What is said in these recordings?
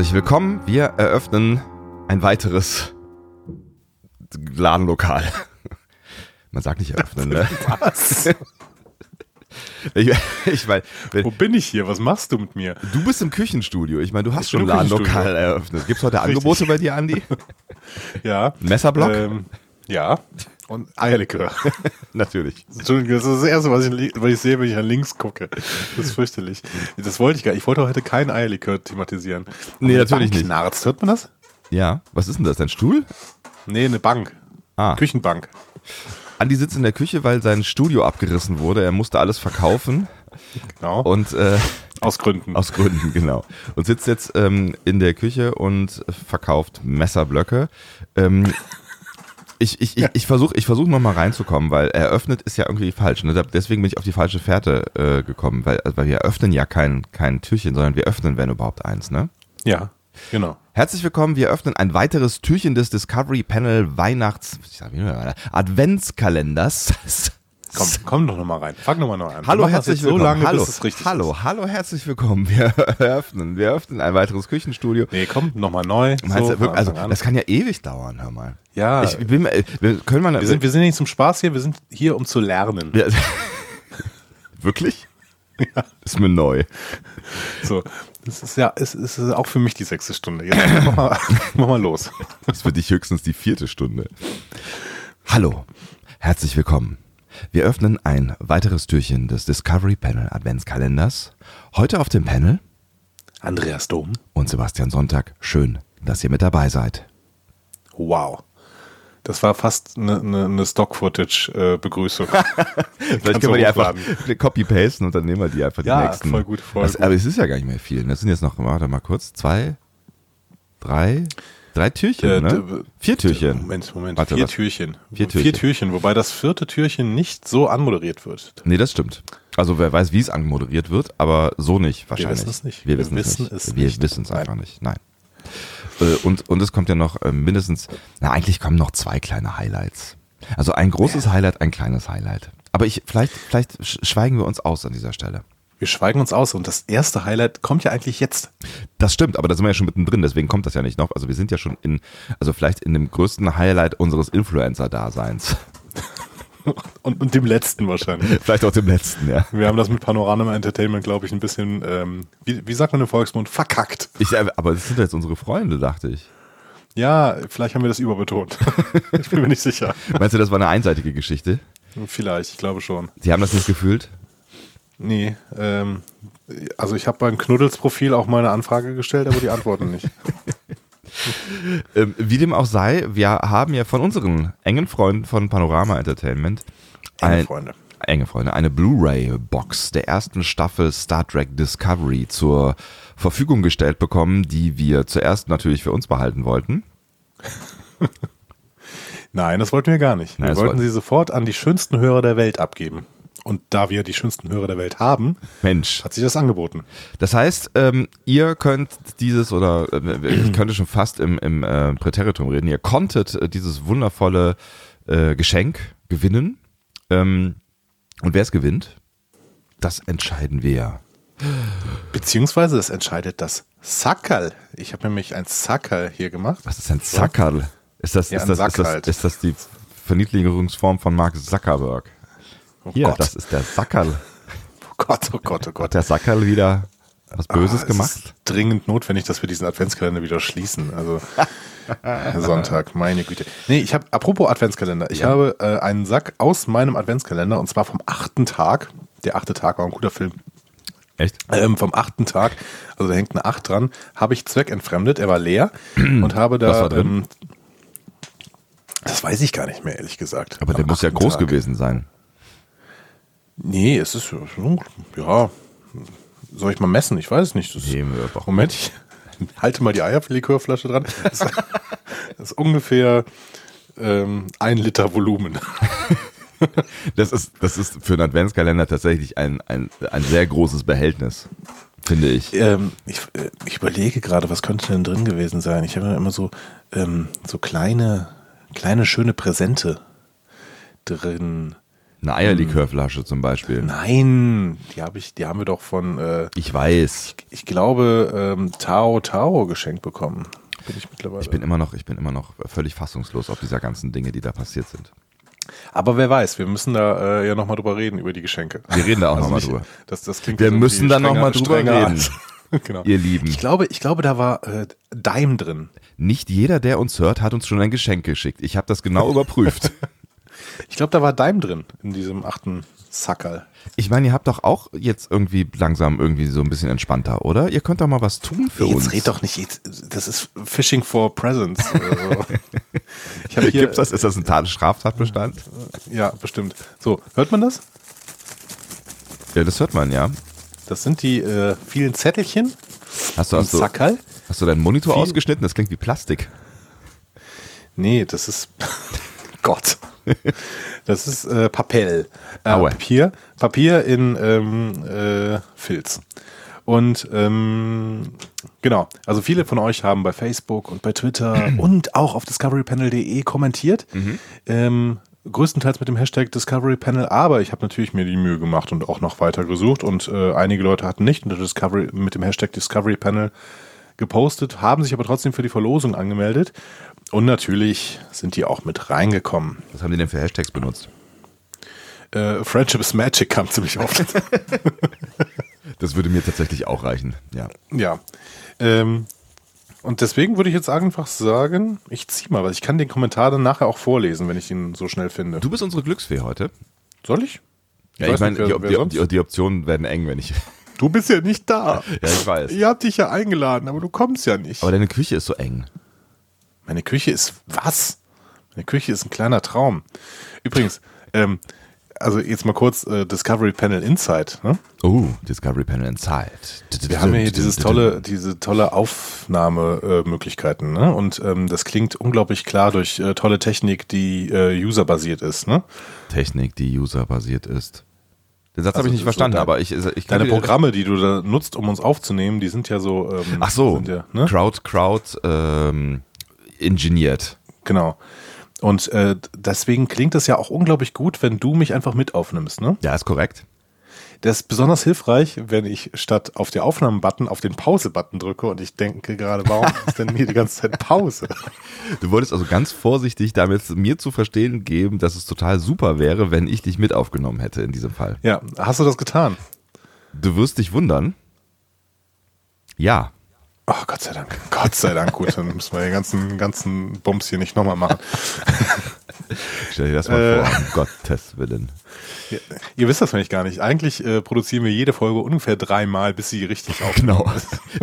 Herzlich willkommen. Wir eröffnen ein weiteres Ladenlokal. Man sagt nicht eröffnen, ne? Was? Ich, ich meine, Wo bin ich hier? Was machst du mit mir? du bist im Küchenstudio. Ich meine, du hast Ich schon ein Ladenlokal eröffnet. Gibt es heute Angebote bei dir, Andi? Ja. Messerblock? Ähm, ja. Und Eierlikör. Natürlich. Entschuldigung, das ist das Erste, was ich, was ich sehe, wenn ich nach links gucke. Das ist fürchterlich. Das wollte ich gar nicht. Ich wollte heute kein Eierlikör thematisieren. Nee, Aber natürlich nicht. Knarzt, hört man das? Ja, was ist denn das? Dein Stuhl? Nee, eine Bank. Ah. Küchenbank. Andi sitzt in der Küche, weil sein Studio abgerissen wurde. Er musste alles verkaufen Genau. und äh, Aus Gründen. aus Gründen, genau. Und sitzt jetzt ähm, in der Küche und verkauft Messerblöcke. Ähm, ich ich, ich, ich versuche ich versuch nochmal reinzukommen, weil eröffnet ist ja irgendwie falsch. Ne? Deswegen bin ich auf die falsche Fährte äh, gekommen, weil, also, weil wir eröffnen ja kein, kein Türchen, sondern wir öffnen, wenn überhaupt eins. Ne? ja, genau. Herzlich willkommen, wir öffnen ein weiteres Türchen des Discovery Panel Weihnachts... Ich sag, wie? Adventskalenders. Komm, komm doch nochmal rein. Fang nochmal noch an. Hallo, herzlich jetzt so willkommen. lange, hallo, bis es richtig hallo, ist. hallo, herzlich willkommen. Wir eröffnen, wir öffnen ein weiteres Küchenstudio. Nee, komm, nochmal neu. So, wirklich, also, das kann ja ewig dauern, hör mal. ja, Ich bin, äh, wir können mal, wir, sind, wir sind nicht zum Spaß hier, wir sind hier, um zu lernen. wir, wirklich? Ist mir neu. So, das ist ja, es ist auch für mich die sechste Stunde. Jetzt mach mal, mach mal los. Das ist für dich höchstens die vierte Stunde. Hallo, herzlich willkommen. Wir öffnen ein weiteres Türchen des Discovery Panel Adventskalenders. Heute auf dem Panel Andreas Dom. und Sebastian Sonntag. Schön, dass ihr mit dabei seid. Wow. Das war fast eine, eine, eine Stock-Footage-Begrüßung. Vielleicht können wir die einfach copy-pasten und dann nehmen wir die einfach Ja, die nächsten. voll gut, voll das, gut. Aber es ist ja gar nicht mehr viel. Das sind jetzt noch, warte mal kurz, zwei, drei, drei Türchen, Äh, ne? Vier Türchen. Moment, Moment. Warte, vier? Türchen. Vier Türchen. Vier Türchen, wobei das vierte Türchen nicht so anmoderiert wird. Nee, das stimmt. Also wer weiß, wie es anmoderiert wird, aber so nicht wahrscheinlich. wissen es nicht. Wir Wir wissen, es nicht. Wir wissen es einfach nicht. Nein. Äh, Und, und es kommt ja noch äh, mindestens, na eigentlich kommen noch zwei kleine Highlights. Also ein großes Highlight, ein kleines Highlight. Aber ich, vielleicht, vielleicht sch- schweigen wir uns aus an dieser Stelle. Wir schweigen uns aus und das erste Highlight kommt ja eigentlich jetzt. Das stimmt, aber da sind wir ja schon mittendrin, deswegen kommt das ja nicht noch. Also wir sind ja schon in, also vielleicht in dem größten Highlight unseres Influencer-Daseins. Und, und dem letzten wahrscheinlich. vielleicht auch dem letzten, ja. Wir haben das mit Panorama Entertainment, glaube ich, ein bisschen, ähm, wie, wie sagt man im Volksmund, verkackt. Ich, äh, aber das sind jetzt unsere Freunde, dachte ich. Ja, vielleicht haben wir das überbetont. ich bin mir nicht sicher. Meinst du, das war eine einseitige Geschichte? Vielleicht, ich glaube schon. Sie haben das nicht gefühlt? Nee, ähm, also ich habe beim Knuddels-Profil auch mal eine Anfrage gestellt, aber die antworten nicht. Ähm, wie dem auch sei, wir haben ja von unseren engen Freunden von Panorama Entertainment Enge ein, Freunde. enge Freunde, eine Blu-ray-Box der ersten Staffel Star Trek Discovery zur Verfügung gestellt bekommen, die wir zuerst natürlich für uns behalten wollten. Nein, das wollten wir gar nicht. Nein, wir wollten wollten- sie sofort an die schönsten Hörer der Welt abgeben. Und da wir die schönsten Hörer der Welt haben, Mensch. hat sich das angeboten. Das heißt, ähm, ihr könnt dieses oder äh, ich könnte schon fast im, im äh, Präteritum reden, ihr konntet äh, dieses wundervolle äh, Geschenk gewinnen. Ähm, und wer es gewinnt, das entscheiden wir. Beziehungsweise es entscheidet das Sackerl. Ich habe nämlich ein Sackerl hier gemacht. Was ist ein Zackerl? Ist das, Ja, ist, ein das, Sack ist, das, halt. ist das die Verniedlichungsform von Mark Zuckerberg? Oh Hier, Gott. das ist der Sackerl. oh Gott, oh Gott, oh Hat Gott. der Sackerl wieder was Böses Ah, es gemacht? ist dringend notwendig, dass wir diesen Adventskalender wieder schließen. Also Sonntag, meine Güte. Nee, ich habe, apropos Adventskalender, ich Ja. habe äh, einen Sack aus meinem Adventskalender und zwar vom achten Tag. Der achte Tag war ein guter Film. Echt? Ähm, vom achten Tag, also da hängt eine Acht dran, habe ich zweckentfremdet. Er war leer und habe da. Was war drin? Ähm, das weiß ich gar nicht mehr, ehrlich gesagt. Aber der Am muss ja groß Tag. gewesen sein. Nee, es ist ja. Soll ich mal messen? Ich weiß es nicht. Das Nee. Moment, ich halte mal die Eierlikörflasche dran. Das, das ist ungefähr ähm, ein Liter Volumen. Das ist, das ist für einen Adventskalender tatsächlich ein, ein, ein sehr großes Behältnis, finde ich. Ähm, ich, äh, ich überlege gerade, was könnte denn drin gewesen sein? Ich habe ja immer so, ähm, so kleine, kleine schöne Präsente drin. Eine Eierlikörflasche zum Beispiel. Nein, die habe ich, die haben wir doch von, äh, Ich weiß. ich glaube, ähm, Tao Tao geschenkt bekommen. Bin ich mittlerweile. Ich bin immer noch, ich bin immer noch völlig fassungslos auf dieser ganzen Dinge, die da passiert sind. Aber wer weiß, wir müssen da äh, ja nochmal drüber reden, über die Geschenke. Wir reden da auch Also nochmal drüber. Das, das klingt Wir müssen da noch strenger- mal drüber reden. genau. Ihr Lieben. Ich glaube, ich glaube, da war äh, Dime drin. Nicht jeder, der uns hört, hat uns schon ein Geschenk geschickt. Ich habe das genau überprüft. Ich glaube, da war Dime drin in diesem achten Sackerl. Ich meine, ihr habt doch auch jetzt irgendwie langsam irgendwie so ein bisschen entspannter, oder? Ihr könnt doch mal was tun für Jetzt uns. red doch nicht, jetzt, das ist Fishing for Presents. Also, ich habe hier, Gibt's das? Ist das ein Tat Straftatbestand? ja, bestimmt. So, hört man das? Ja, das hört man, ja. Das sind die äh, vielen Zettelchen Hast du, hast du, Sackerl. hast du deinen Monitor Viel- ausgeschnitten? Das klingt wie Plastik. Nee, das ist Gott. Das ist äh, Papel. Äh. Papier. Papier in ähm, äh, Filz. Und ähm, genau, also viele von euch haben bei Facebook und bei Twitter und auch auf discoverypanel.de kommentiert. Ähm, größtenteils mit dem Hashtag Discovery Panel, aber ich habe natürlich mir die Mühe gemacht und auch noch weiter gesucht und äh, einige Leute hatten nicht unter Discovery, mit dem Hashtag Discovery Panel gepostet, haben sich aber trotzdem für die Verlosung angemeldet und natürlich sind die auch mit reingekommen. Was haben die denn für Hashtags benutzt? Äh, Friendship is Magic kam ziemlich oft. Das würde mir tatsächlich auch reichen. Ja. ja. Ähm, und deswegen würde ich jetzt einfach sagen, ich ziehe mal, weil ich kann den Kommentar dann nachher auch vorlesen, wenn ich ihn so schnell finde. Du bist unsere Glücksfee heute. Soll ich? Ja, ich weiß meine, die, die, die Optionen werden eng, wenn ich. Du bist ja nicht da. Ja, ich weiß. Ihr habt dich ja eingeladen, aber du kommst ja nicht. Aber deine Küche ist so eng. Meine Küche ist was? Meine Küche ist ein kleiner Traum. Übrigens, ähm, also jetzt mal kurz äh, Discovery Panel Insight. Ne? Oh, Discovery Panel Inside. Wir haben ja hier dieses tolle, diese tolle Aufnahmemöglichkeiten, äh, Möglichkeiten, ne? Und ähm, das klingt unglaublich klar durch äh, tolle Technik, die äh, userbasiert ist, ne? Technik, die userbasiert ist. Den Satz Also habe ich nicht so verstanden, dein- aber ich, ich Deine Programme, die du da nutzt, um uns aufzunehmen, die sind ja so. Ähm, Ach so, ja, ne? Crowd, Crowd, ähm, ingeniert. Genau. Und äh, deswegen klingt es ja auch unglaublich gut, wenn du mich einfach mit aufnimmst, ne? Ja, ist korrekt. Das ist besonders hilfreich, wenn ich statt auf den Aufnahmen-Button auf den Pause-Button drücke und ich denke gerade, warum ist denn hier die ganze Zeit Pause? Du wolltest also ganz vorsichtig damit mir zu verstehen geben, dass es total super wäre, wenn ich dich mit aufgenommen hätte in diesem Fall. Ja, hast du das getan? Du wirst dich wundern. Ja. Oh, Gott sei Dank. Gott sei Dank. Gut, dann müssen wir den ganzen, ganzen Bums hier nicht nochmal machen. Stell dir das mal Äh. vor, um Gottes Willen. Ihr, ihr wisst das nämlich gar nicht. Eigentlich äh, produzieren wir jede Folge ungefähr dreimal, bis sie richtig aufgenommen Genau.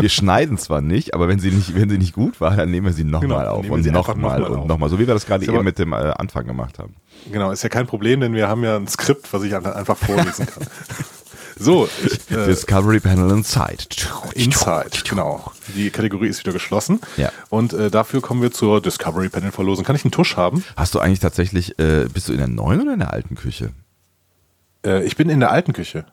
Wir schneiden zwar nicht, aber wenn sie nicht, wenn sie nicht gut war, dann nehmen wir sie Genau, nochmal auf nehmen wir und nochmal noch mal und auf. nochmal. So wie wir das gerade eben mit dem äh, Anfang gemacht haben. Genau, ist ja kein Problem, denn wir haben ja ein Skript, was ich einfach vorlesen kann. So, ich, äh, Discovery Panel Inside. Inside, genau. Die Kategorie ist wieder geschlossen. Ja. Und äh, dafür kommen wir zur Discovery Panel Verlosung. Kann ich einen Tusch haben? Hast du eigentlich tatsächlich, äh, bist du in der neuen oder in der alten Küche? Äh, ich bin in der alten Küche.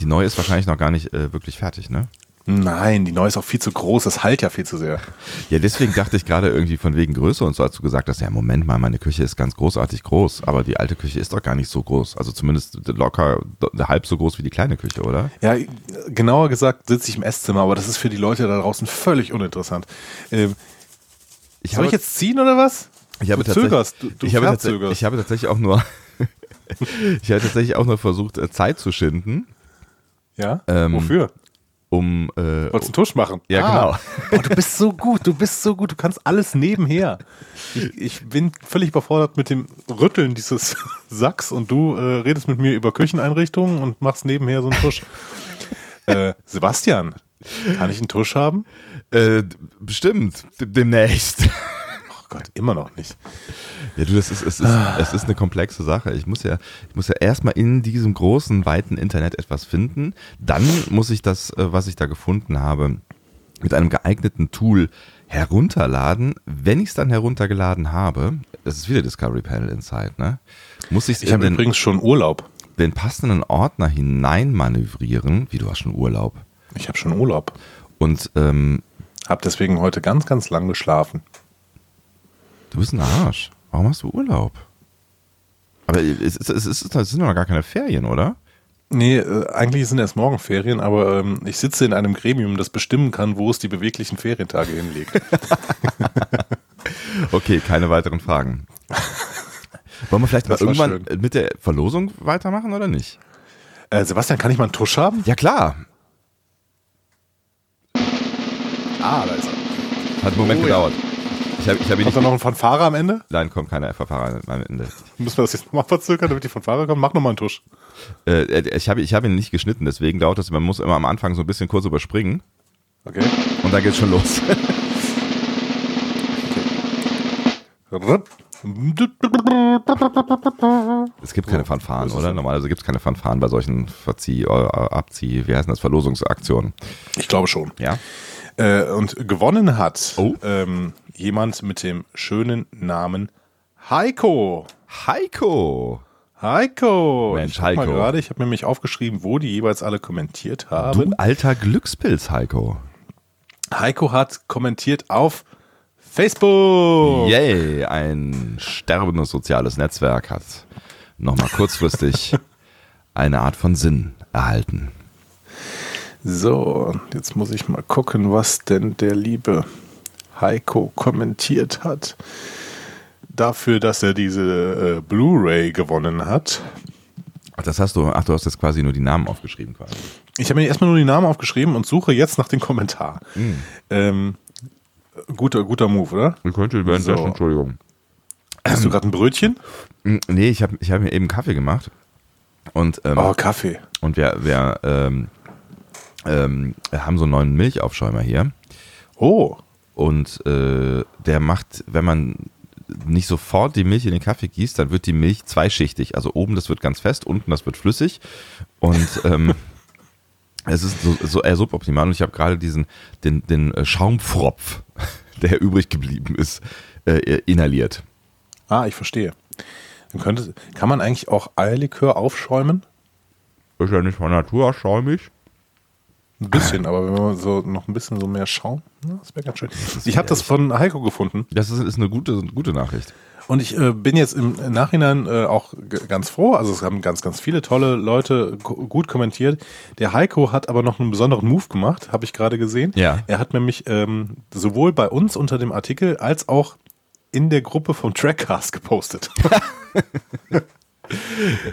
Die neue ist wahrscheinlich noch gar nicht äh, wirklich fertig, ne? Nein, die neue ist auch viel zu groß. Das halt ja viel zu sehr. Ja, deswegen dachte ich gerade irgendwie von wegen Größe und so, als du gesagt hast, ja, Moment mal, meine Küche ist ganz großartig groß, aber die alte Küche ist doch gar nicht so groß. Also zumindest locker halb so groß wie die kleine Küche, oder? Ja, genauer gesagt sitze ich im Esszimmer, aber das ist für die Leute da draußen völlig uninteressant. Ähm, Ich soll ich jetzt ziehen oder was? ich habe du zögerst, du, du ich, habe tatsächlich, verzögerst. ich habe tatsächlich auch nur, ich habe tatsächlich auch nur versucht, äh, Zeit zu schinden, ja? ähm, Wofür? Um, äh, Wolltest du einen Tusch machen? Ja, genau. Oh, du bist so gut, du bist so gut, du kannst alles nebenher. Ich, ich bin völlig überfordert mit dem Rütteln dieses Sacks und du äh, redest mit mir über Kücheneinrichtungen und machst nebenher so einen Tusch. äh, Sebastian, kann ich einen Tusch haben? äh, bestimmt, demnächst. Gott, immer noch nicht. Ja, du, das ist, es ist, es ist eine komplexe Sache. Ich muss ja, ich muss ja erstmal in diesem großen, weiten Internet etwas finden. Dann muss ich das, äh, was ich da gefunden habe, mit einem geeigneten Tool herunterladen. Wenn ich es dann heruntergeladen habe, das ist wieder Discovery Panel Inside, ne? Muss ich es Ich in habe den, übrigens schon Urlaub. den passenden Ordner hineinmanövrieren. Wie du hast schon Urlaub. Ich habe schon Urlaub. Und ähm, Hab deswegen heute ganz, ganz lang geschlafen. Du bist ein Arsch. Warum hast du Urlaub? Aber es, es, ist, es sind noch gar keine Ferien, oder? Nee, äh, eigentlich sind erst morgen Ferien, aber ähm, ich sitze in einem Gremium, das bestimmen kann, wo es die beweglichen Ferientage hinlegt. okay, keine weiteren Fragen. Wollen wir vielleicht mal irgendwann schön. mit der Verlosung weitermachen oder nicht? Äh, Sebastian, kann ich mal einen Tusch haben? Ja, klar. Ah, da ist er. Hat einen Moment Oh, ja. Ich habe ich hab ihn nicht. da noch ein Fanfare am Ende? Nein, kommt keine Verfahrer am Ende. Müssen wir das jetzt nochmal verzögern, damit die Fanfare kommt? Mach nochmal einen Tusch. Äh, ich habe ich hab ihn nicht geschnitten, deswegen dauert das. Man muss immer am Anfang so ein bisschen kurz überspringen Okay. und dann geht's schon los. Es gibt keine Fanfaren, oder? Normalerweise gibt es keine Fanfaren bei solchen Verzieh-, äh, Abzieh-, wie heißt das, Verlosungsaktionen. Ich glaube schon. Ja? Äh, und gewonnen hat Oh. ähm, jemand mit dem schönen Namen Heiko. Heiko! Heiko. Mensch, ich mal Heiko. gerade, ich habe mir nämlich aufgeschrieben, wo die jeweils alle kommentiert Du haben. alter Glückspilz, Heiko. Heiko hat kommentiert auf Facebook. Yay, ein sterbendes soziales Netzwerk hat nochmal kurzfristig eine Art von Sinn erhalten. So, jetzt muss ich mal gucken, was denn der liebe Heiko kommentiert hat. Dafür, dass er diese äh, Blu-ray gewonnen hat. Ach, das hast du, ach, du hast jetzt quasi nur die Namen aufgeschrieben quasi. Ich habe mir erstmal nur die Namen aufgeschrieben und suche jetzt nach dem Kommentar. Hm. Ähm, guter, guter Move, oder? Ich könnte währenddessen, So. Entschuldigung. Hast du gerade ein Brötchen? Mm, Nee, ich habe ich hab mir eben Kaffee gemacht. Und, ähm, Oh, Kaffee. und wir, wir ähm, ähm, haben so einen neuen Milchaufschäumer hier. Oh, Und äh, der macht, wenn man nicht sofort die Milch in den Kaffee gießt, dann wird die Milch zweischichtig. Also oben das wird ganz fest, unten das wird flüssig. Und ähm, es ist so, so eher suboptimal. Und ich habe gerade diesen, den, den äh, Schaumfropf, der übrig geblieben ist, äh, inhaliert. ah, ich verstehe. Dann könnte, kann man eigentlich auch Eierlikör aufschäumen? Ist ja nicht von Natur aus schaumig. Ein bisschen, aber wenn man so noch ein bisschen so mehr Schaum, na, das wäre ganz schön. Ich habe das von Heiko gefunden Das ist, ist eine gute, gute Nachricht. und ich äh, bin jetzt im Nachhinein äh, auch ganz froh. Also es haben ganz, ganz viele tolle Leute ko- gut kommentiert. Der Heiko hat aber noch einen besonderen Move gemacht, habe ich gerade gesehen. Ja. Er hat nämlich ähm, sowohl bei uns unter dem Artikel als auch in der Gruppe vom Trackcast gepostet.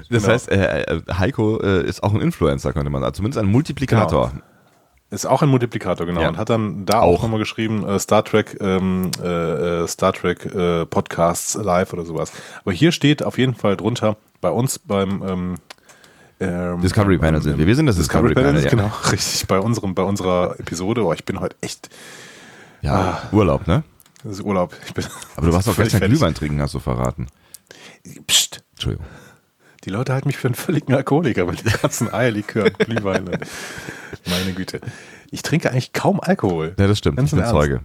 Das Genau. heißt, äh, äh, Heiko äh, ist auch ein Influencer, könnte man sagen. Zumindest ein Multiplikator. Ist auch ein Multiplikator, genau. Ja. Und hat dann da Auch. auch, nochmal geschrieben, äh, Star Trek, ähm, äh, äh, Star Trek äh, Podcasts live oder sowas. Aber hier steht auf jeden Fall drunter, bei uns beim ähm, ähm, Discovery Panel sind wir. Wir sind das Discovery, Panel. ja. genau, richtig. Bei unserem, bei unserer Episode, oh, ich bin heute echt, Ja, Urlaub, ne? das ist Urlaub. Aber du warst doch gestern fertig. Glühwein trinken, hast du verraten. Psst. Entschuldigung. Die Leute halten mich für einen völligen Alkoholiker mit den ganzen Eierlikör und Glühwein. Meine Güte. Ich trinke eigentlich kaum Alkohol. Ja, das stimmt. Ganz ich bin. Zeuge.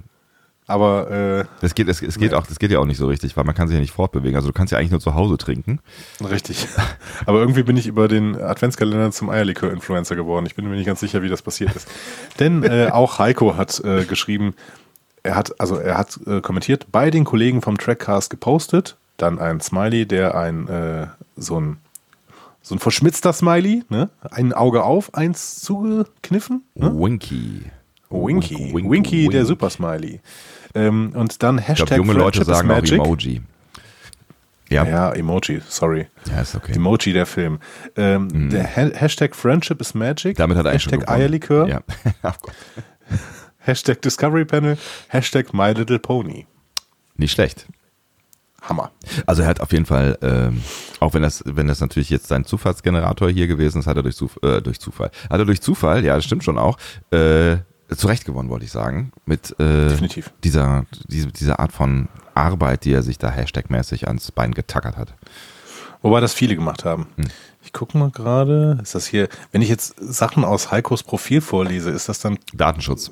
Aber äh, Das geht, es, es geht Ja. auch, das geht ja auch nicht so richtig, weil man kann sich ja nicht fortbewegen. Also du kannst ja eigentlich nur zu Hause trinken. Richtig. Aber irgendwie bin ich über den Adventskalender zum Eierlikör-Influencer geworden. Ich bin mir nicht ganz sicher, wie das passiert ist. Denn äh, auch Heiko hat äh, geschrieben, er hat, also er hat äh, kommentiert, bei den Kollegen vom Trackcast gepostet, dann ein Smiley, der ein äh, so ein so ein verschmitzter Smiley, ne? Ein Auge auf, eins zugekniffen. Ne? Winky. Winky. Wink, Winky, wink. der Super Smiley. Ähm, und dann Ich Hashtag glaube, junge Leute sagen auch. Emoji. Ja, ja. Ja, Emoji, sorry. ist okay. Emoji, der Film. Ähm, Der ha Hashtag Friendship is Magic. Damit hat er Hashtag. Eierlikör. Ja. Hashtag Discovery Panel. Hashtag My Little Pony. Nicht schlecht. Hammer. Also er hat auf jeden Fall, ähm, auch wenn das, wenn das natürlich jetzt sein Zufallsgenerator hier gewesen ist, hat er durch, Zuf äh, durch Zufall, hat er durch Zufall, ja, das stimmt schon auch, äh, zurecht gewonnen, wollte ich sagen, mit äh, Definitiv. dieser, diese, dieser Art von Arbeit, die er sich da hashtagmäßig ans Bein getackert hat. Wobei das viele gemacht haben. Hm. Ich gucke mal gerade. Ist das hier, wenn ich jetzt Sachen aus Heikos Profil vorlese, ist das dann, Datenschutz.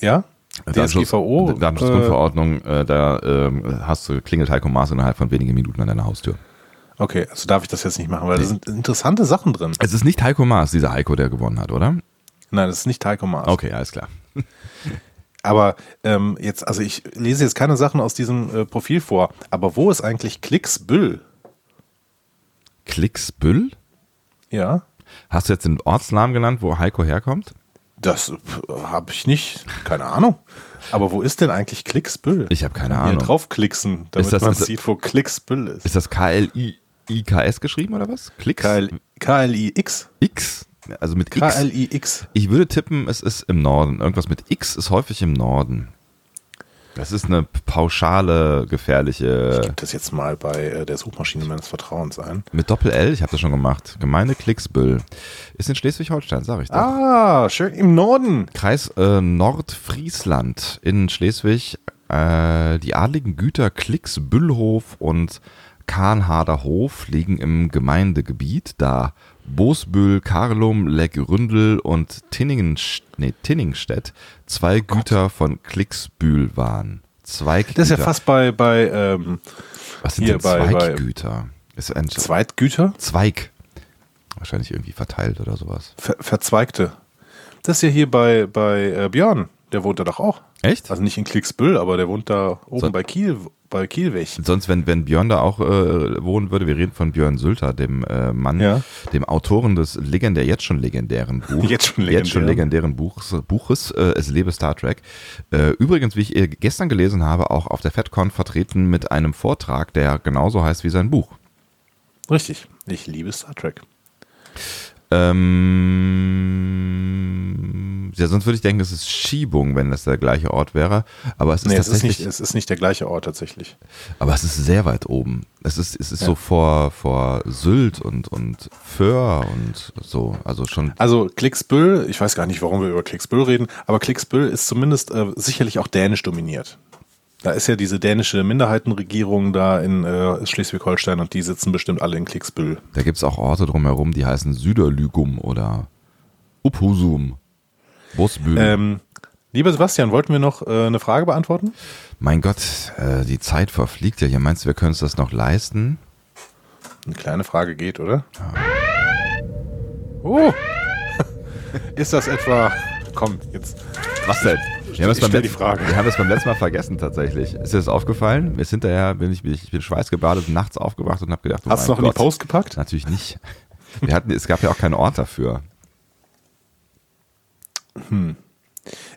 ja? Datenschutz, DSGVO? Datenschutzgrundverordnung, äh, da ähm, hast du, klingelt Heiko Maas innerhalb von wenigen Minuten an deiner Haustür. Äh, okay, also darf ich das jetzt nicht machen, weil da sind interessante Sachen drin. Es ist nicht Heiko Maas, dieser Heiko, der gewonnen hat, oder? Nein, das ist nicht Heiko Maas. Okay, alles klar. Aber ähm, jetzt, also ich lese jetzt keine Sachen aus diesem äh, Profil vor, aber wo ist eigentlich Klicks Büll? Klicksbüll? Ja. Hast du jetzt den Ortsnamen genannt, wo Heiko herkommt? Das habe ich nicht. Keine Ahnung. Aber wo ist denn eigentlich Klicksbüll? Ich habe keine Hier Ahnung. draufklicksen, damit Ist das- man ist- sieht, wo Klicksbüll ist. Ist das K-L-I-I-K-S geschrieben oder was? Klicks? KL, KLIX. X? Also mit X. KLIX. Ich würde tippen, es ist im Norden. Irgendwas mit X ist häufig im Norden. Das ist eine pauschale, gefährliche. Gib das jetzt mal bei äh, der Suchmaschine meines Vertrauens ein. Mit Doppel-L, ich habe das schon gemacht. Gemeinde Klicksbüll. Ist in Schleswig-Holstein, sag ich dir. Ah, schön im Norden. Kreis äh, Nordfriesland in Schleswig. Äh, die adligen Güter Klicks, Büllhof und Kahnharder Hof liegen im Gemeindegebiet, da Bosbüll, Karlum, Leckründel und Tinningen, nee, Tinningstedt zwei Güter von Klicksbühl waren. Zweigüter. Das ist ja fast bei, bei ähm, Was sind denn ein Zweitgüter, Zweig. Wahrscheinlich irgendwie verteilt oder sowas. ver verzweigte. Das ist ja hier bei, bei äh, Björn. Der wohnt da doch auch. Echt? Also nicht in Klicksbüll, aber der wohnt da oben So. bei Kiel, bei Kielweg. Sonst, wenn, wenn Björn da auch äh, wohnen würde, wir reden von Björn Sülter, dem äh, Mann, Ja. dem Autoren des legendär, jetzt schon legendären Buch, Jetzt schon jetzt schon legendären. Buches, Buches äh, Es lebe Star Trek. Äh, übrigens, wie ich äh, gestern gelesen habe, auch auf der FedCon vertreten mit einem Vortrag, der genauso heißt wie sein Buch. Richtig. Ich liebe Star Trek. Ähm, ja, sonst würde ich denken, das ist Schiebung, wenn das der gleiche Ort wäre. Aber es ist Nee, es ist, nicht, es ist nicht der gleiche Ort tatsächlich. aber es ist sehr weit oben. Es ist, es ist so vor, vor Sylt und, und Föhr und so. Also schon Also Klicksbüll, ich weiß gar nicht, warum wir über Klicksbüll reden, aber Klicksbüll ist zumindest äh, sicherlich auch dänisch dominiert. Da ist ja diese dänische Minderheitenregierung da in äh, Schleswig-Holstein und die sitzen bestimmt alle in Klicksbüll. Da gibt es auch Orte drumherum, die heißen Süderlügum oder Uphusum, Bosbühl. Ähm, lieber Sebastian, wollten wir noch äh, eine Frage beantworten? mein Gott, äh, die Zeit verfliegt ja hier. Meinst du, wir können uns das noch leisten? Eine kleine Frage geht, oder? Oh! ist das etwa. Komm, jetzt. Was denn? Wir haben, es Ich die letzten- Frage. wir haben das beim letzten Mal vergessen tatsächlich. Ist dir das aufgefallen? Mir ist hinterher, bin ich, ich bin schweißgebadet, nachts aufgewacht und habe gedacht, oh Hast du noch in die Gott. Post gepackt? Natürlich nicht. Wir hatten, es gab ja auch keinen Ort dafür.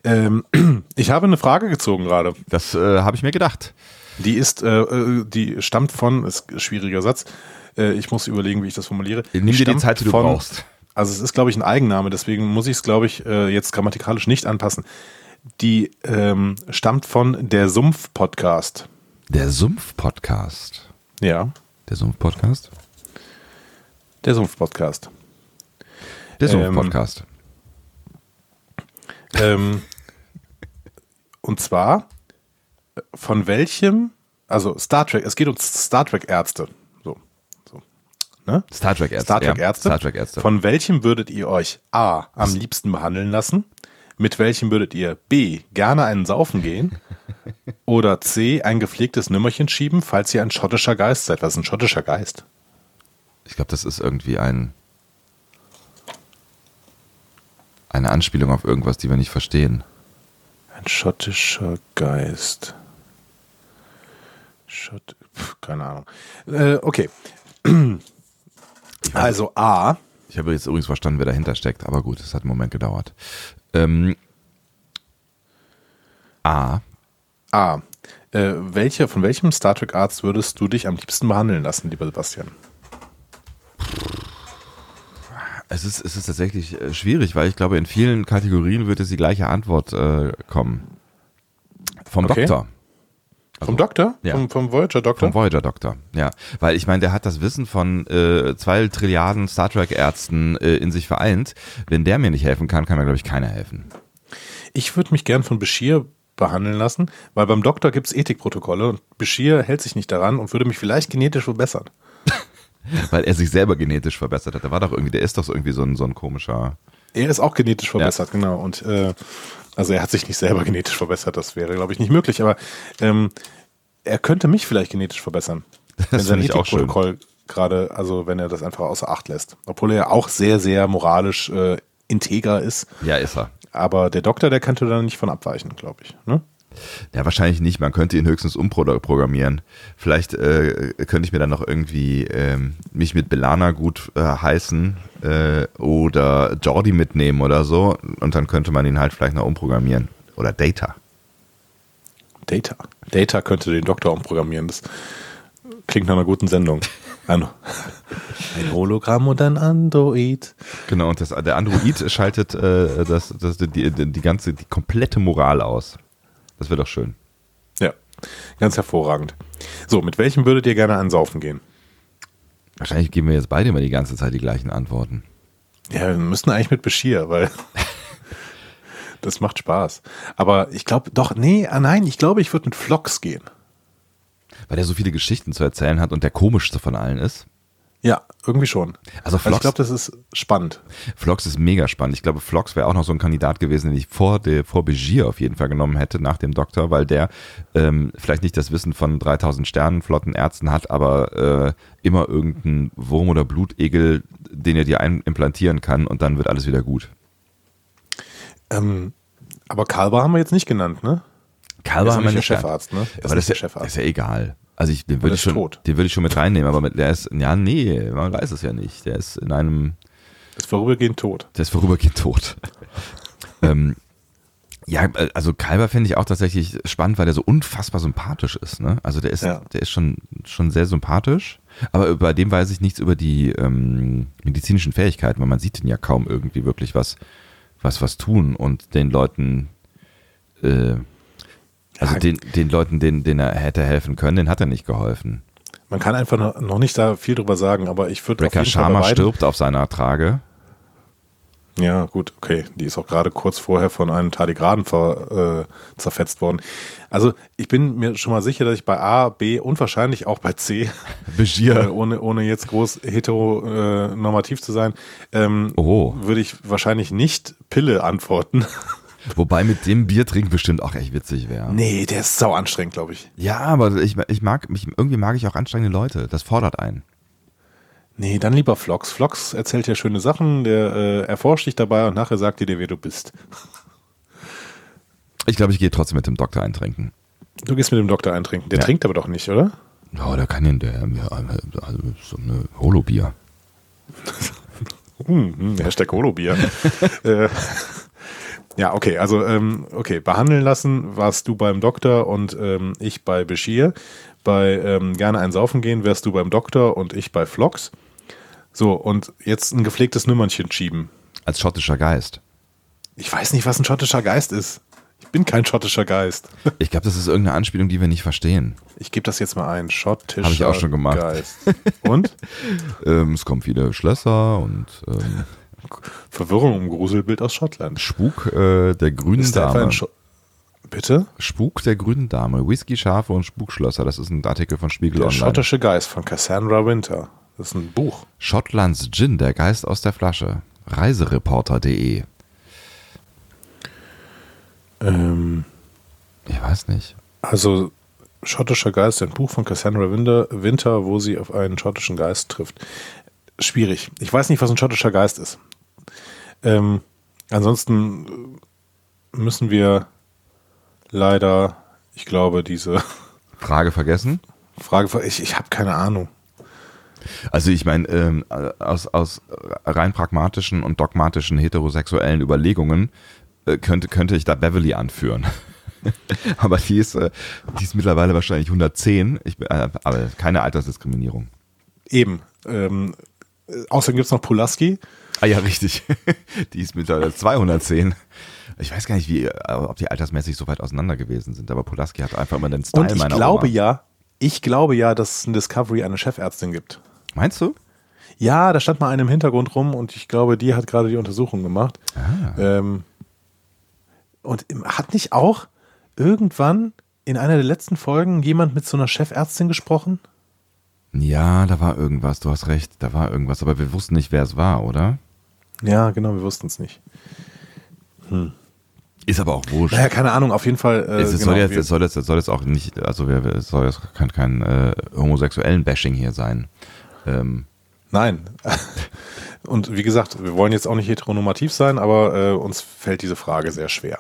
Ähm, ich habe eine Frage gezogen gerade. Das äh, habe ich mir gedacht. Die ist, äh, äh, die stammt von, ist ein schwieriger Satz. Äh, ich muss überlegen, wie ich das formuliere. Nimm dir die Zeit, die du von- brauchst. Also es ist, glaube ich, ein Eigenname, deswegen muss ich es, glaube ich, äh, jetzt grammatikalisch nicht anpassen. Die ähm, stammt von der Sumpf-Podcast. Der Sumpf-Podcast. Ja, Der Sumpf-Podcast? der Sumpf-Podcast. Der Ähm, Sumpf-Podcast. ähm, und zwar von welchem, also Star Trek, es geht um Star Trek Ärzte. So, so. Ne? Star Trek Ärzte. Star Trek ja. Ärzte. Star Trek Ärzte. Von welchem würdet ihr euch A am liebsten behandeln lassen? Mit welchem würdet ihr B gerne einen Saufen gehen? Oder C ein gepflegtes Nümmerchen schieben, falls ihr ein schottischer Geist seid? Was ist ein schottischer Geist? ich glaube, das ist irgendwie ein eine Anspielung auf irgendwas, die wir nicht verstehen. Ein schottischer Geist. Schott, pf, keine Ahnung. Äh, okay. Also A. Ich habe jetzt übrigens verstanden, wer dahinter steckt, aber gut, es hat einen Moment gedauert. Ähm, A. A. Äh, welche, von welchem Star Trek Arzt würdest du dich am liebsten behandeln lassen, lieber Sebastian? Es ist, es ist tatsächlich äh, schwierig, weil ich glaube, in vielen Kategorien wird es die gleiche Antwort äh, kommen. Vom Okay. Doktor. Vom Doktor? ja. Vom, vom Voyager-Doktor? Vom Voyager-Doktor, ja. Weil ich meine, der hat das Wissen von äh, zwei Trilliarden Star Trek-Ärzten äh, in sich vereint. Wenn der mir nicht helfen kann, kann mir, glaube ich, keiner helfen. Ich würde mich gern von Bashir behandeln lassen, weil beim Doktor gibt es Ethikprotokolle und Bashir hält sich nicht daran und würde mich vielleicht genetisch verbessern. Weil er sich selber genetisch verbessert hat. Der war doch irgendwie, der ist doch so irgendwie so ein, so ein komischer. Er ist auch genetisch verbessert, genau. Und äh, also er hat sich nicht selber genetisch verbessert, das wäre, glaube ich, nicht möglich, aber ähm, er könnte mich vielleicht genetisch verbessern. wenn sein. Ethikprotokoll gerade, also wenn er das einfach außer Acht lässt. Obwohl er ja auch sehr, sehr moralisch äh, integer ist. Ja, ist er. Aber der Doktor, der könnte da nicht von abweichen, glaube ich. Ne? Ja, wahrscheinlich nicht. Man könnte ihn höchstens umprogrammieren. Vielleicht äh, könnte ich mir dann noch irgendwie ähm, mich mit Belana gut äh, heißen äh, oder Jordi mitnehmen oder so. Und dann könnte man ihn halt vielleicht noch umprogrammieren. Oder Data. Data. Data könnte den Doktor umprogrammieren. Das klingt nach einer guten Sendung. Ein, ein Hologramm und ein Android. Genau, und das, der Android schaltet äh, das, das, die, die ganze, die komplette Moral aus. Das wäre doch schön. Ja, ganz hervorragend. So, mit welchem würdet ihr gerne ansaufen gehen? Wahrscheinlich geben wir jetzt beide immer die ganze Zeit die gleichen Antworten. Ja, wir müssten eigentlich mit Beschir, weil das macht Spaß. Aber ich glaube, doch, nee, ah, nein, ich glaube, ich würde mit Vlogs gehen. Weil er so viele Geschichten zu erzählen hat und der komischste von allen ist. Ja, irgendwie schon. Also, also ich glaube, das ist spannend. Vlogs ist mega spannend. Ich glaube, Vlogs wäre auch noch so ein Kandidat gewesen, den ich vor, der, vor Begier auf jeden Fall genommen hätte, nach dem Doktor, weil der ähm, vielleicht nicht das Wissen von 3000 Sternen Flottenärzten hat, aber äh, immer irgendeinen Wurm oder Blutegel, den er dir implantieren kann und dann wird alles wieder gut. Ähm, aber Kalber haben wir jetzt nicht genannt, ne? Kalber haben wir nicht. Chefarzt, ne? aber das ist, ja, ist ja egal. Also ich, den würde ich, schon, den würde ich schon mit reinnehmen, aber mit, der ist, ja, nee, man weiß es ja nicht. Der ist in einem. Der ist vorübergehend tot. Der ist vorübergehend tot. ähm, ja, also Kalber finde ich auch tatsächlich spannend, weil der so unfassbar sympathisch ist. Ne? Also der ist, ja. der ist schon, schon sehr sympathisch, aber bei dem weiß ich nichts über die ähm, medizinischen Fähigkeiten, weil man sieht ihn ja kaum irgendwie wirklich was, was, was tun und den Leuten äh, also den, den Leuten, denen, denen er hätte helfen können, den hat er nicht geholfen. Man kann einfach noch nicht da viel drüber sagen, aber ich würde auf jeden Sharma Fall stirbt auf seiner Trage. Ja, gut, okay. Die ist auch gerade kurz vorher von einem Tardigraden ver, äh, zerfetzt worden. Also ich bin mir schon mal sicher, dass ich bei A, B und wahrscheinlich auch bei C, äh, ohne, ohne jetzt groß heteronormativ zu sein, ähm, oh. würde ich wahrscheinlich nicht Pille antworten. Wobei mit dem Bier trinken bestimmt auch echt witzig wäre. Nee, der ist sau anstrengend, glaube ich. Ja, aber ich, ich mag, mich, irgendwie mag ich auch anstrengende Leute. Das fordert einen. Nee, dann lieber Vlogs. Vlogs erzählt ja schöne Sachen, der äh, erforscht dich dabei und nachher sagt dir, wer du bist. Ich glaube, ich gehe trotzdem mit dem Doktor eintrinken. Du gehst mit dem Doktor eintrinken. Der ja. trinkt aber doch nicht, oder? Ja, der kann ja, der, also so eine Holo-Bier. hm, hm Hashtag Holo-Bier. äh, ja, okay, also ähm, okay, behandeln lassen warst du beim Doktor und ähm, ich bei Beschir. Bei ähm, gerne ein Saufen gehen wärst du beim Doktor und ich bei Flox. So, und jetzt ein gepflegtes Nümmernchen schieben. Als schottischer Geist. Ich weiß nicht, was ein schottischer Geist ist. Ich bin kein schottischer Geist. Ich glaube, das ist irgendeine Anspielung, die wir nicht verstehen. Ich gebe das jetzt mal ein. Schottischer Habe ich auch schon gemacht. Geist. Und? ähm, es kommen viele Schlösser und ähm, Verwirrung im Gruselbild aus Schottland. Spuk äh, der grünen ist Dame. Bitte? Spuk der grünen Dame. Whisky, Schafe und Spukschlösser. Das ist ein Artikel von Spiegel der Online. Der schottische Geist von Cassandra Winter. Das ist ein Buch. Schottlands Gin, der Geist aus der Flasche. Reisereporter.de. Ähm, ich weiß nicht. Also, Schottischer Geist, ein Buch von Cassandra Winter, Winter, wo sie auf einen schottischen Geist trifft. Schwierig. Ich weiß nicht, was ein schottischer Geist ist. Ähm, ansonsten müssen wir leider, ich glaube, diese Frage vergessen. Frage, ich, ich habe keine Ahnung. Also ich meine, ähm, aus, aus rein pragmatischen und dogmatischen heterosexuellen Überlegungen äh, könnte, könnte ich da Beverly anführen. aber die ist, äh, die ist mittlerweile wahrscheinlich 110, ich, äh, aber keine Altersdiskriminierung. Eben. Ähm, außerdem gibt es noch Pulaski. Ah ja, richtig. die ist mittlerweile 210. Ich weiß gar nicht, wie, ob die altersmäßig so weit auseinander gewesen sind, aber Pulaski hat einfach immer den Style Und ich meiner glaube Oma. ja, ich glaube ja, dass es in Discovery eine Chefärztin gibt. Meinst du? Ja, da stand mal eine im Hintergrund rum und ich glaube, die hat gerade die Untersuchung gemacht. Ah. Ähm, und hat nicht auch irgendwann in einer der letzten Folgen jemand mit so einer Chefärztin gesprochen? Ja, da war irgendwas, du hast recht, da war irgendwas, aber wir wussten nicht, wer es war, oder? Ja, genau, wir wussten es nicht. Hm. Ist aber auch wurscht. Naja, keine Ahnung, auf jeden Fall. Äh, es, genau, soll jetzt, es, soll jetzt, es soll jetzt auch nicht, also wir, es soll jetzt kein, kein äh, homosexuellen Bashing hier sein. Ähm. Nein. Und wie gesagt, wir wollen jetzt auch nicht heteronormativ sein, aber äh, uns fällt diese Frage sehr schwer.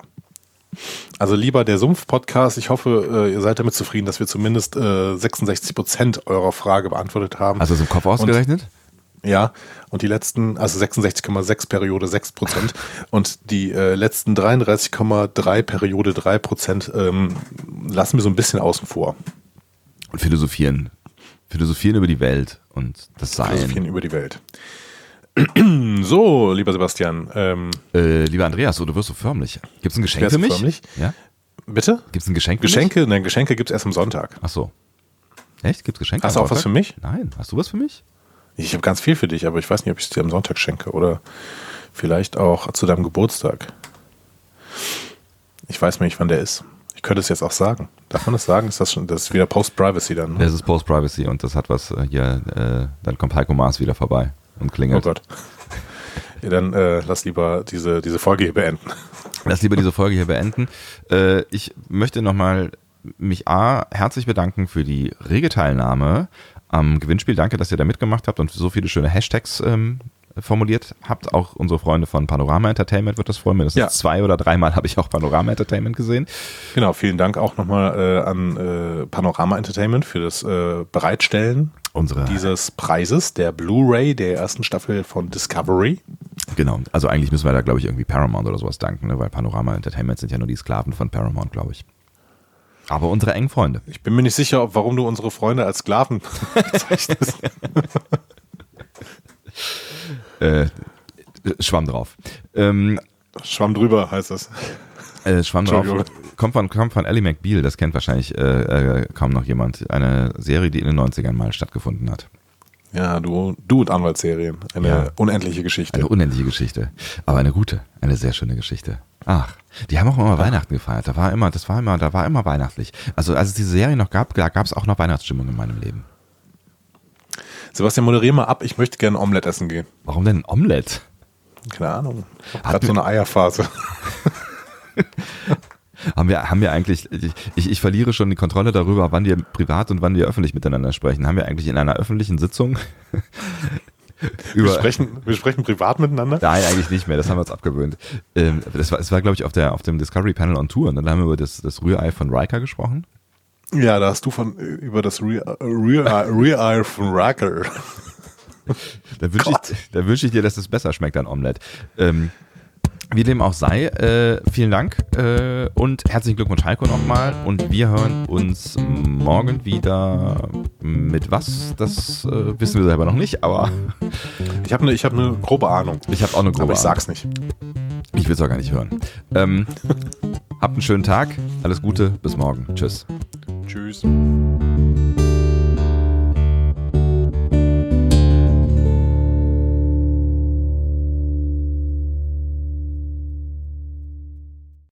Also lieber der Sumpf-Podcast. Ich hoffe, äh, ihr seid damit zufrieden, dass wir zumindest äh, 66 Prozent eurer Frage beantwortet haben. Du es im Kopf ausgerechnet? Ja, und die letzten, also 66,6 Periode 6 Prozent und die äh, letzten 33,3 Periode 3 Prozent ähm, lassen wir so ein bisschen außen vor. Und philosophieren. Philosophieren über die Welt und das Sein. Philosophieren über die Welt. So, lieber Sebastian. Ähm, Äh, lieber Andreas, so, du wirst so förmlich. Gibt es ein Geschenk für mich? förmlich? Ja? bitte? Gibt es ein Geschenk für Geschenke? Nein, Geschenke gibt's erst am Sonntag. Ach so. Echt? Gibt es Geschenke? Hast du auch was Sonntag? für mich? Nein. Hast du was für mich? Ich habe ganz viel für dich, aber ich weiß nicht, ob ich es dir am Sonntag schenke oder vielleicht auch zu deinem Geburtstag. Ich weiß nicht, wann der ist. Ich könnte es jetzt auch sagen. Darf man das sagen? Ist das schon, das ist wieder Post-Privacy dann. Ne? Das ist Post-Privacy und das hat was äh, hier, äh, dann kommt Heiko Maas wieder vorbei und Oh klingelt. Gott. Ja, dann äh, lass lieber diese, diese Folge hier beenden. Lass lieber diese Folge hier beenden. Äh, ich möchte nochmal mich A, herzlich bedanken für die rege Teilnahme am Gewinnspiel. Danke, dass ihr da mitgemacht habt und so viele schöne Hashtags ähm, formuliert habt. Auch unsere Freunde von Panorama Entertainment wird das freuen. Mindestens Ja. zwei oder dreimal habe ich auch Panorama Entertainment gesehen. Genau, vielen Dank auch nochmal äh, an äh, Panorama Entertainment für das äh, Bereitstellen Unsere, dieses Preises, der Blu-ray der ersten Staffel von Discovery. genau. Also eigentlich müssen wir da, glaube ich, irgendwie Paramount oder sowas danken, ne? weil Panorama Entertainment sind ja nur die Sklaven von Paramount, glaube ich. Aber unsere engen Freunde. Ich bin mir nicht sicher, warum du unsere Freunde als Sklaven bezeichnest. Äh, Schwamm drauf. Ähm, Schwamm drüber heißt das. Äh, Schwamm drauf. Kommt von, kommt von Ellie McBeal, das kennt wahrscheinlich äh, äh, kaum noch jemand. Eine Serie, die in den 90ern mal stattgefunden hat. Ja, du, du und Anwaltsserien. Eine Ja. unendliche Geschichte. Eine unendliche Geschichte. Aber eine gute, eine sehr schöne Geschichte. Ach, die haben auch immer Weihnachten gefeiert. Da war immer, das war immer, da war immer weihnachtlich. Also als es diese Serie noch gab, da gab es auch noch Weihnachtsstimmung in meinem Leben. Sebastian, moderier mal ab. Ich möchte gerne Omelette essen gehen. Warum denn ein Omelette? Keine Ahnung. Hat so eine Eierphase. Haben wir, haben wir eigentlich, ich, ich verliere schon die Kontrolle darüber, wann wir privat und wann wir öffentlich miteinander sprechen. Haben wir eigentlich in einer öffentlichen Sitzung Wir sprechen, wir sprechen privat miteinander. Nein, eigentlich nicht mehr. Das haben wir uns abgewöhnt. Ähm, das war, es war glaube ich, auf, der, auf dem Discovery Panel on Tour. Und dann haben wir über das, das Rührei von Riker gesprochen. Ja, da hast du von über das Eye von Racker. Da wünsche ich, da wünsch ich dir, dass es besser schmeckt, ein Omelette. Ähm, wie dem auch sei, äh, vielen Dank äh, und herzlichen Glückwunsch Heiko nochmal. Und wir hören uns morgen wieder mit was, das äh, wissen wir selber noch nicht, aber Ich habe eine hab ne grobe Ahnung. ich habe auch eine grobe Aber ich Ahnung. sag's nicht. Ich will es auch gar nicht hören. Ähm, habt einen schönen Tag, alles Gute, bis morgen. Tschüss. Tschüss.